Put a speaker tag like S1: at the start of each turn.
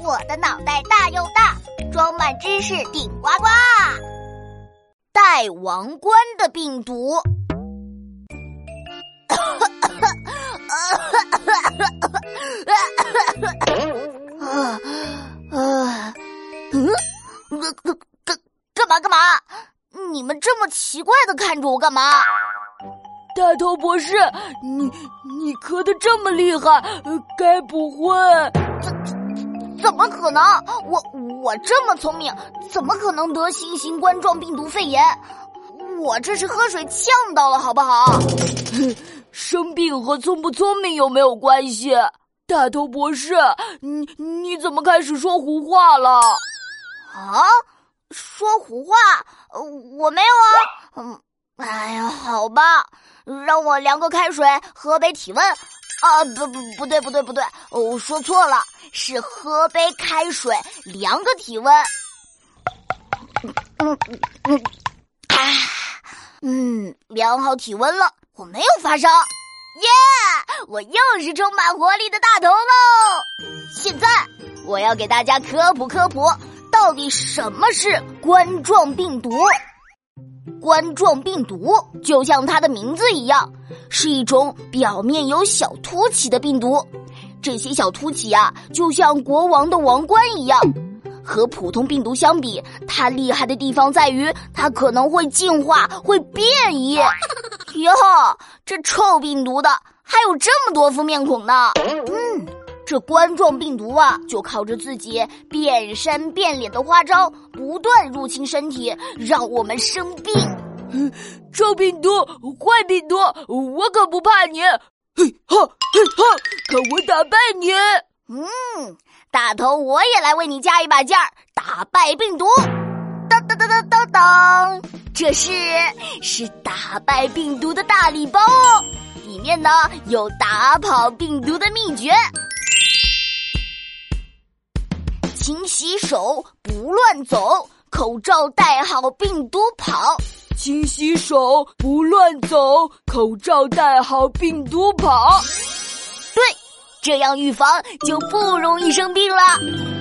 S1: 我的脑袋大又大，装满知识顶呱呱。
S2: 戴王冠的病毒。啊啊！嗯，干干干嘛干嘛？你们这么奇怪的看着我干嘛？
S3: 大头博士，你你咳的这么厉害，该不会？
S2: 怎怎么可能？我我这么聪明，怎么可能得新型冠状病毒肺炎？我这是喝水呛到了，好不好？
S3: 生病和聪不聪明有没有关系？大头博士，你你怎么开始说胡话了？
S2: 啊？说胡话？我没有啊。嗯，哎呀，好吧，让我量个开水，喝杯体温。啊，不不不对不对不对，我说错了，是喝杯开水，量个体温。嗯嗯嗯，啊，嗯，量好体温了，我没有发烧。耶！我又是充满活力的大头喽！现在我要给大家科普科普，到底什么是冠状病毒？冠状病毒就像它的名字一样，是一种表面有小凸起的病毒。这些小凸起啊，就像国王的王冠一样。和普通病毒相比，它厉害的地方在于，它可能会进化，会变异。哟，这臭病毒的还有这么多副面孔呢！嗯，这冠状病毒啊，就靠着自己变身变脸的花招，不断入侵身体，让我们生病。
S3: 臭病毒，坏病毒，我可不怕你！嘿哈嘿哈，看我打败你！
S2: 嗯，大头，我也来为你加一把劲儿，打败病毒！当当当当当当，这是是打败病毒的大礼包哦，里面呢有打跑病毒的秘诀：勤洗手，不乱走，口罩戴好，病毒跑。
S3: 勤洗手，不乱走，口罩戴好，病毒跑。
S2: 对。这样预防就不容易生病了。